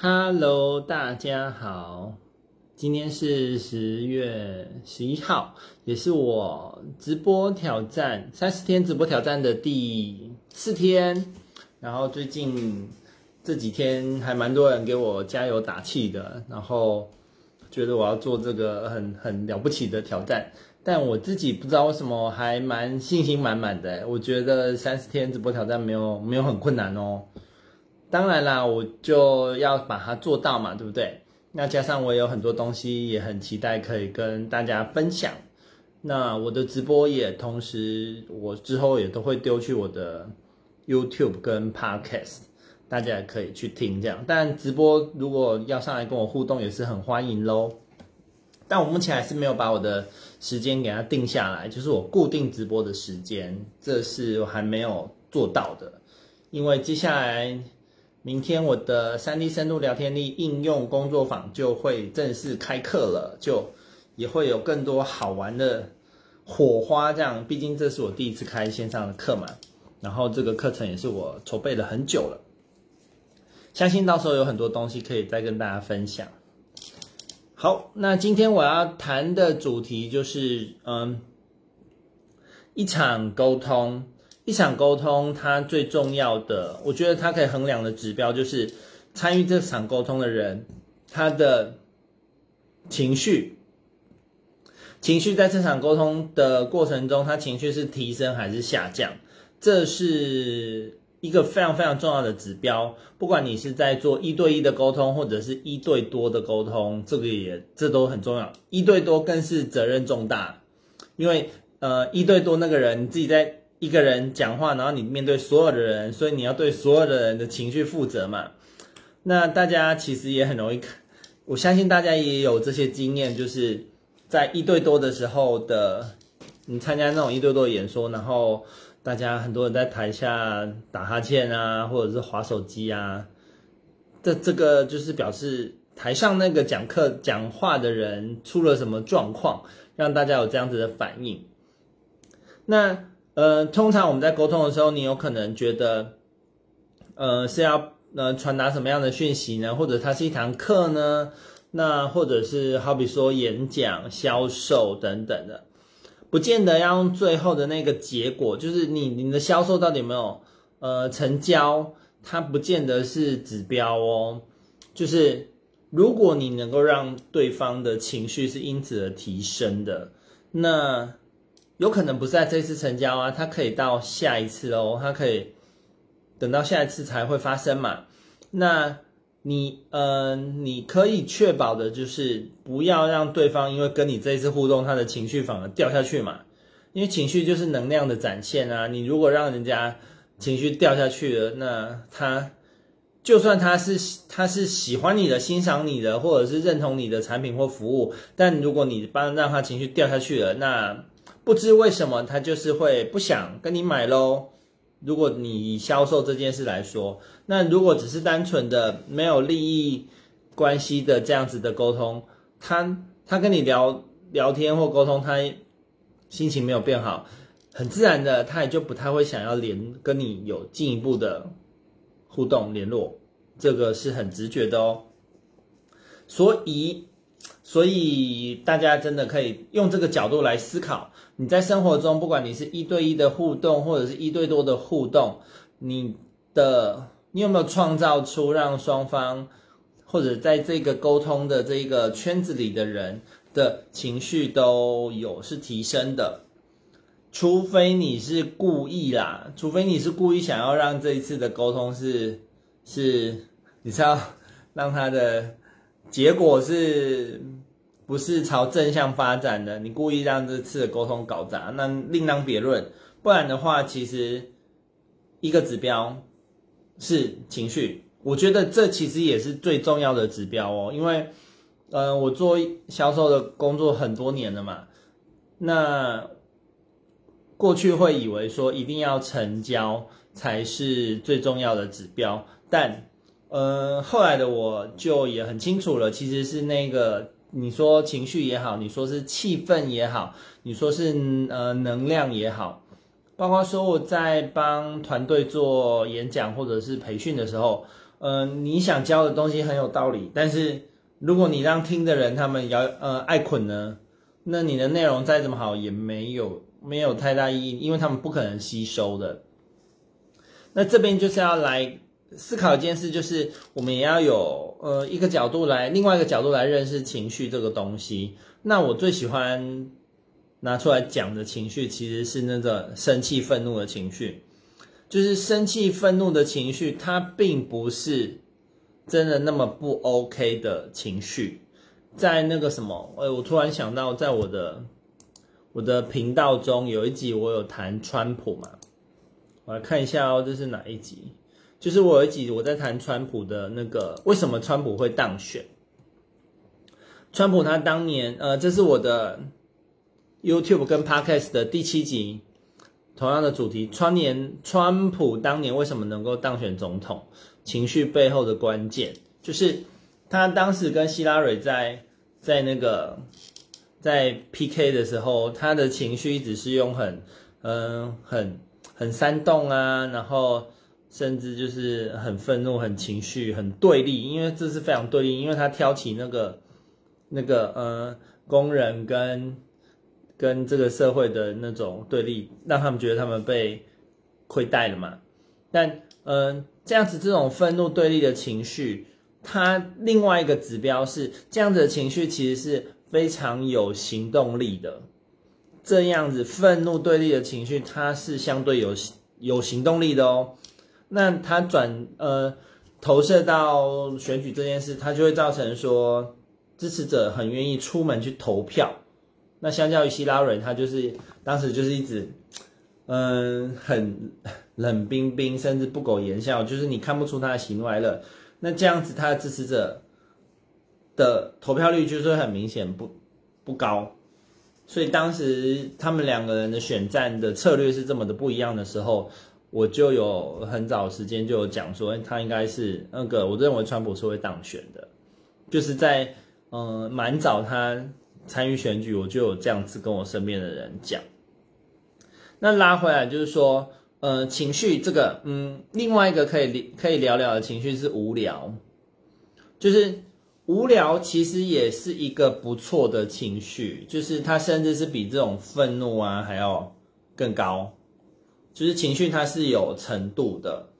Hello，大家好，今天是十月十一号，也是我直播挑战三十天直播挑战的第四天。然后最近这几天还蛮多人给我加油打气的，然后觉得我要做这个很很了不起的挑战。但我自己不知道为什么还蛮信心满满的，我觉得三十天直播挑战没有没有很困难哦。当然啦，我就要把它做到嘛，对不对？那加上我有很多东西也很期待可以跟大家分享。那我的直播也同时，我之后也都会丢去我的 YouTube 跟 Podcast，大家也可以去听这样。但直播如果要上来跟我互动，也是很欢迎喽。但我目前还是没有把我的时间给它定下来，就是我固定直播的时间，这是我还没有做到的，因为接下来。明天我的三 D 深度聊天力应用工作坊就会正式开课了，就也会有更多好玩的火花。这样，毕竟这是我第一次开线上的课嘛，然后这个课程也是我筹备了很久了，相信到时候有很多东西可以再跟大家分享。好，那今天我要谈的主题就是，嗯，一场沟通。一场沟通，它最重要的，我觉得它可以衡量的指标就是参与这场沟通的人，他的情绪，情绪在这场沟通的过程中，他情绪是提升还是下降，这是一个非常非常重要的指标。不管你是在做一对一的沟通，或者是一对多的沟通，这个也这都很重要。一对多更是责任重大，因为呃一对多那个人你自己在。一个人讲话，然后你面对所有的人，所以你要对所有的人的情绪负责嘛。那大家其实也很容易，我相信大家也有这些经验，就是在一对多的时候的，你参加那种一对多的演说，然后大家很多人在台下打哈欠啊，或者是滑手机啊，这这个就是表示台上那个讲课讲话的人出了什么状况，让大家有这样子的反应。那。呃，通常我们在沟通的时候，你有可能觉得，呃，是要呃传达什么样的讯息呢？或者它是一堂课呢？那或者是好比说演讲、销售等等的，不见得要用最后的那个结果，就是你你的销售到底有没有呃成交，它不见得是指标哦。就是如果你能够让对方的情绪是因此而提升的，那。有可能不是在这次成交啊，它可以到下一次哦，它可以等到下一次才会发生嘛。那你，嗯、呃，你可以确保的就是不要让对方因为跟你这一次互动，他的情绪反而掉下去嘛。因为情绪就是能量的展现啊。你如果让人家情绪掉下去了，那他就算他是他是喜欢你的、欣赏你的，或者是认同你的产品或服务，但如果你帮让他情绪掉下去了，那不知为什么，他就是会不想跟你买喽。如果你以销售这件事来说，那如果只是单纯的没有利益关系的这样子的沟通，他他跟你聊聊天或沟通，他心情没有变好，很自然的，他也就不太会想要连跟你有进一步的互动联络，这个是很直觉的哦。所以。所以大家真的可以用这个角度来思考，你在生活中，不管你是一对一的互动，或者是一对多的互动，你的你有没有创造出让双方或者在这个沟通的这个圈子里的人的情绪都有是提升的？除非你是故意啦，除非你是故意想要让这一次的沟通是是，你知道让他的。结果是不是朝正向发展的？你故意让这次的沟通搞砸，那另当别论。不然的话，其实一个指标是情绪，我觉得这其实也是最重要的指标哦。因为，呃，我做销售的工作很多年了嘛，那过去会以为说一定要成交才是最重要的指标，但。呃，后来的我就也很清楚了，其实是那个你说情绪也好，你说是气氛也好，你说是呃能量也好，包括说我在帮团队做演讲或者是培训的时候，呃，你想教的东西很有道理，但是如果你让听的人他们要呃爱捆呢，那你的内容再怎么好也没有没有太大意义，因为他们不可能吸收的。那这边就是要来思考一件事，就是我们也要有呃一个角度来，另外一个角度来认识情绪这个东西。那我最喜欢拿出来讲的情绪，其实是那个生气、愤怒的情绪。就是生气、愤怒的情绪，它并不是真的那么不 OK 的情绪。在那个什么，哎，我突然想到，在我的我的频道中有一集，我有谈川普嘛。我来看一下哦，这是哪一集？就是我有一集我在谈川普的那个为什么川普会当选。川普他当年，呃，这是我的 YouTube 跟 Podcast 的第七集。同样的主题，川年川普当年为什么能够当选总统？情绪背后的关键就是他当时跟希拉蕊在在那个在 PK 的时候，他的情绪一直是用很嗯很很煽动啊，然后甚至就是很愤怒、很情绪、很对立，因为这是非常对立，因为他挑起那个那个嗯工人跟。跟这个社会的那种对立，让他们觉得他们被亏待了嘛。但嗯，这样子这种愤怒对立的情绪，它另外一个指标是这样子的情绪其实是非常有行动力的。这样子愤怒对立的情绪，它是相对有有行动力的哦。那他转呃投射到选举这件事，他就会造成说支持者很愿意出门去投票。那相较于希拉蕊，他就是当时就是一直，嗯，很冷冰冰，甚至不苟言笑，就是你看不出他的喜怒哀乐。那这样子，他的支持者的投票率就是很明显不不高。所以当时他们两个人的选战的策略是这么的不一样的时候，我就有很早时间就有讲说，他应该是那个，我认为川普是会当选的，就是在嗯蛮早他。参与选举，我就有这样子跟我身边的人讲。那拉回来就是说，呃，情绪这个，嗯，另外一个可以可以聊聊的情绪是无聊，就是无聊其实也是一个不错的情绪，就是它甚至是比这种愤怒啊还要更高，就是情绪它是有程度的。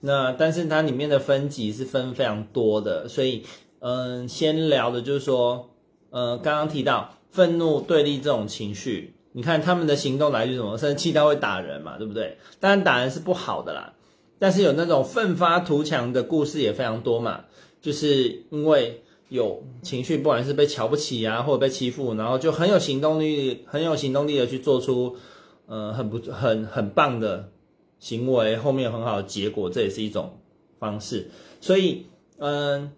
那但是它里面的分级是分非常多的，所以，嗯，先聊的就是说。呃，刚刚提到愤怒、对立这种情绪，你看他们的行动来自什么？生气到会打人嘛，对不对？当然打人是不好的啦，但是有那种奋发图强的故事也非常多嘛，就是因为有情绪，不管是被瞧不起啊，或者被欺负，然后就很有行动力，很有行动力的去做出，呃，很不很很棒的行为，后面有很好的结果，这也是一种方式。所以，嗯、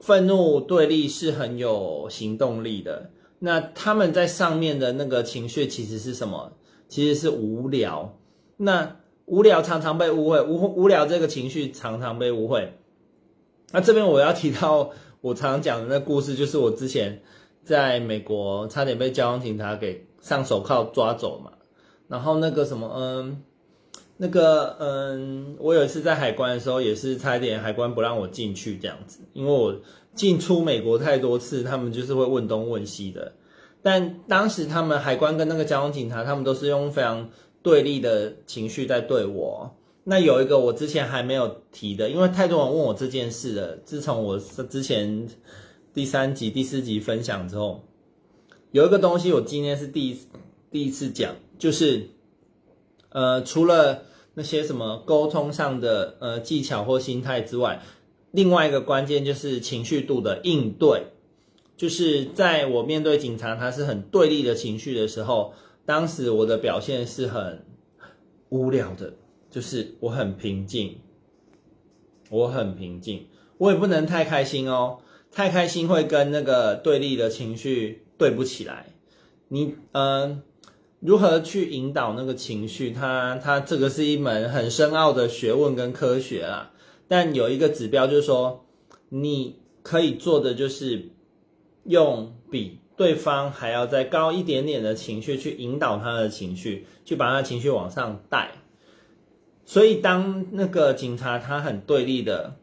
愤怒对立是很有行动力的，那他们在上面的那个情绪其实是什么？其实是无聊。那无聊常常被误会，无无聊这个情绪常常被误会。那这边我要提到我常讲的那故事，就是我之前在美国差点被交通警察给上手铐抓走嘛。然后那个什么，嗯。那个，嗯，我有一次在海关的时候，也是差点海关不让我进去这样子，因为我进出美国太多次，他们就是会问东问西的。但当时他们海关跟那个交通警察，他们都是用非常对立的情绪在对我。那有一个我之前还没有提的，因为太多人问我这件事了。自从我之前第三集、第四集分享之后，有一个东西我今天是第一第一次讲，就是。呃，除了那些什么沟通上的呃技巧或心态之外，另外一个关键就是情绪度的应对。就是在我面对警察，他是很对立的情绪的时候，当时我的表现是很无聊的，就是我很平静，我很平静，我也不能太开心哦，太开心会跟那个对立的情绪对不起来。你嗯。呃如何去引导那个情绪？它它这个是一门很深奥的学问跟科学啦。但有一个指标就是说，你可以做的就是用比对方还要再高一点点的情绪去引导他的情绪，去把他的情绪往上带。所以当那个警察他很对立的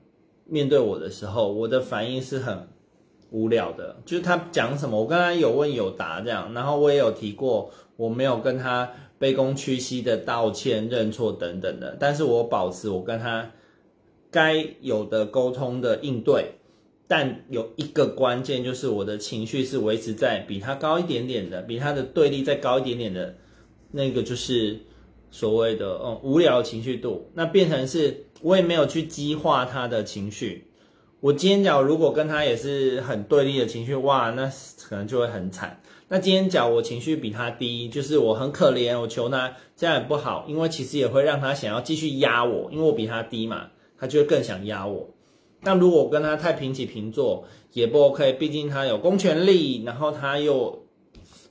面对我的时候，我的反应是很无聊的，就是他讲什么，我跟他有问有答这样，然后我也有提过，我没有跟他卑躬屈膝的道歉、认错等等的，但是我保持我跟他该有的沟通的应对。但有一个关键，就是我的情绪是维持在比他高一点点的，比他的对立再高一点点的，那个就是所谓的嗯无聊的情绪度。那变成是我也没有去激化他的情绪。我今天讲如果跟他也是很对立的情绪，哇，那可能就会很惨。那今天讲我情绪比他低，就是我很可怜，我求他，这样也不好，因为其实也会让他想要继续压我，因为我比他低嘛，他就会更想压我。那如果我跟他太平起平坐也不 OK，毕竟他有公权力，然后他又，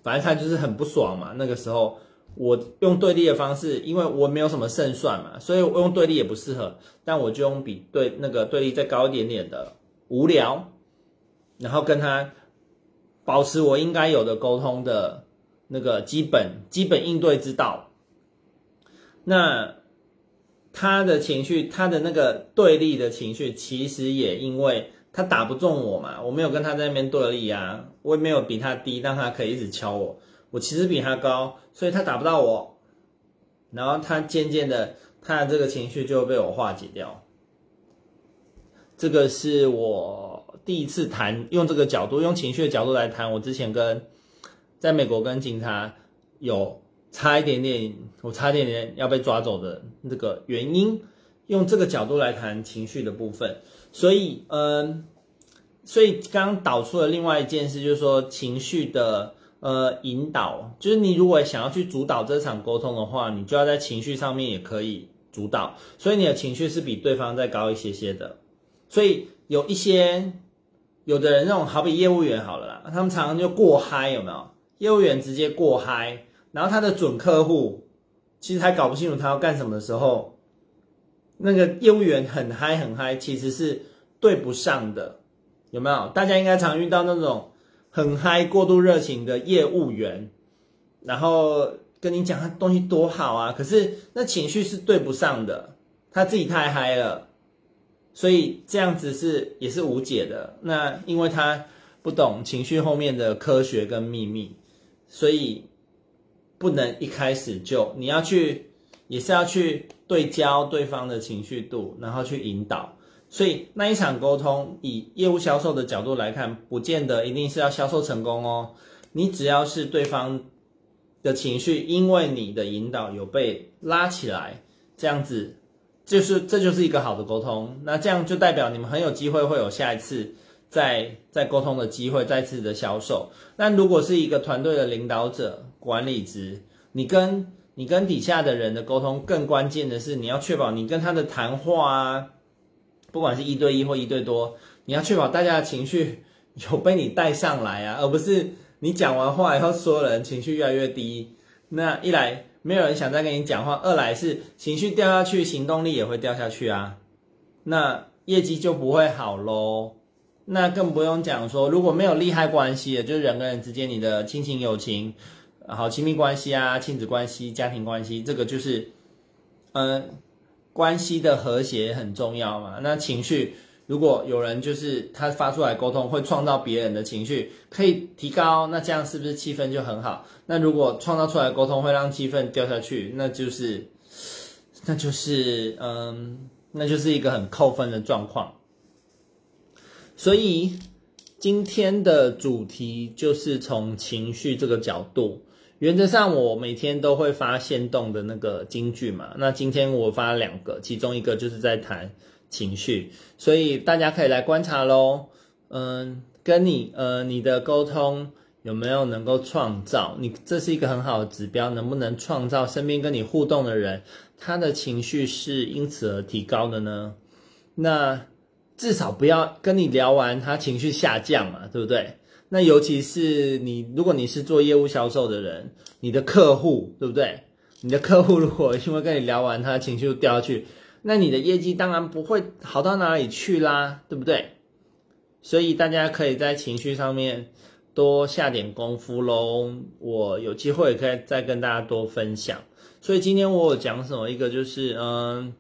反正他就是很不爽嘛。那个时候我用对立的方式，因为我没有什么胜算嘛，所以我用对立也不适合。但我就用比对那个对立再高一点点的无聊，然后跟他保持我应该有的沟通的那个基本基本应对之道。那。他的情绪，他的那个对立的情绪，其实也因为他打不中我嘛，我没有跟他在那边对立啊，我也没有比他低，让他可以一直敲我，我其实比他高，所以他打不到我，然后他渐渐的，他的这个情绪就被我化解掉。这个是我第一次谈，用这个角度，用情绪的角度来谈，我之前跟在美国跟警察有。差一点点，我差一点点要被抓走的这个原因，用这个角度来谈情绪的部分。所以，嗯，所以刚导出了另外一件事，就是说情绪的呃引导，就是你如果想要去主导这场沟通的话，你就要在情绪上面也可以主导。所以你的情绪是比对方再高一些些的。所以有一些有的人那种好比业务员好了啦，他们常常就过嗨，有没有？业务员直接过嗨。然后他的准客户其实还搞不清楚他要干什么的时候，那个业务员很嗨很嗨，其实是对不上的，有没有？大家应该常遇到那种很嗨、过度热情的业务员，然后跟你讲他东西多好啊，可是那情绪是对不上的，他自己太嗨了，所以这样子是也是无解的。那因为他不懂情绪后面的科学跟秘密，所以。不能一开始就，你要去，也是要去对焦对方的情绪度，然后去引导。所以那一场沟通，以业务销售的角度来看，不见得一定是要销售成功哦。你只要是对方的情绪，因为你的引导有被拉起来，这样子就是这就是一个好的沟通。那这样就代表你们很有机会会有下一次再再沟通的机会，再次的销售。那如果是一个团队的领导者，管理职，你跟你跟底下的人的沟通，更关键的是你要确保你跟他的谈话啊，不管是一对一或一对多，你要确保大家的情绪有被你带上来啊，而不是你讲完话以后，所有人情绪越来越低。那一来没有人想再跟你讲话，二来是情绪掉下去，行动力也会掉下去啊，那业绩就不会好喽。那更不用讲说，如果没有利害关系的，就是人跟人之间你的亲情友情。好，亲密关系啊，亲子关系、家庭关系，这个就是，嗯，关系的和谐很重要嘛。那情绪，如果有人就是他发出来沟通，会创造别人的情绪，可以提高，那这样是不是气氛就很好？那如果创造出来沟通会让气氛掉下去，那就是，那就是，嗯，那就是一个很扣分的状况。所以今天的主题就是从情绪这个角度。原则上，我每天都会发现动的那个金句嘛。那今天我发两个，其中一个就是在谈情绪，所以大家可以来观察喽。嗯，跟你呃你的沟通有没有能够创造你，这是一个很好的指标，能不能创造身边跟你互动的人，他的情绪是因此而提高的呢？那至少不要跟你聊完，他情绪下降嘛，对不对？那尤其是你，如果你是做业务销售的人，你的客户对不对？你的客户如果因为跟你聊完，他的情绪就掉下去，那你的业绩当然不会好到哪里去啦，对不对？所以大家可以在情绪上面多下点功夫喽。我有机会可以再跟大家多分享。所以今天我有讲什么？一个就是，嗯，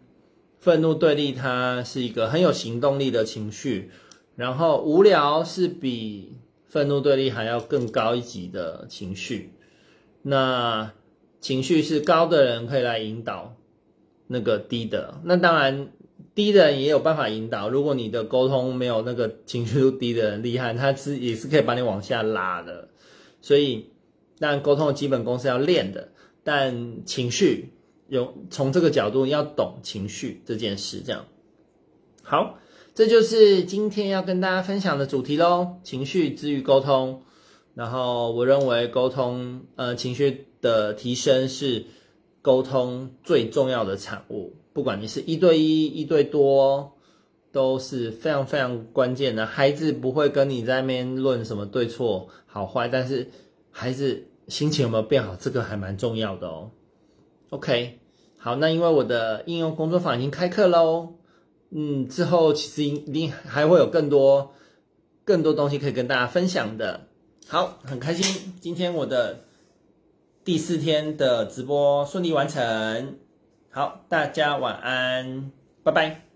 愤怒对立，它是一个很有行动力的情绪。然后无聊是比愤怒对立还要更高一级的情绪。那情绪是高的人可以来引导那个低的。那当然，低的人也有办法引导。如果你的沟通没有那个情绪低的人厉害，他是也是可以把你往下拉的。所以，当然沟通的基本功是要练的。但情绪有从这个角度要懂情绪这件事，这样好，这就是今天要跟大家分享的主题喽。情绪之于沟通，然后我认为沟通，呃，情绪的提升是沟通最重要的产物。不管你是一对一、一对多，都是非常非常关键的。孩子不会跟你在那边论什么对错好坏，但是孩子。心情有没有变好？这个还蛮重要的哦。OK，好，那因为我的应用工作坊已经开课喽，嗯，之后其实一定还会有更多更多东西可以跟大家分享的。好，很开心，今天我的第四天的直播顺利完成。好，大家晚安，拜拜。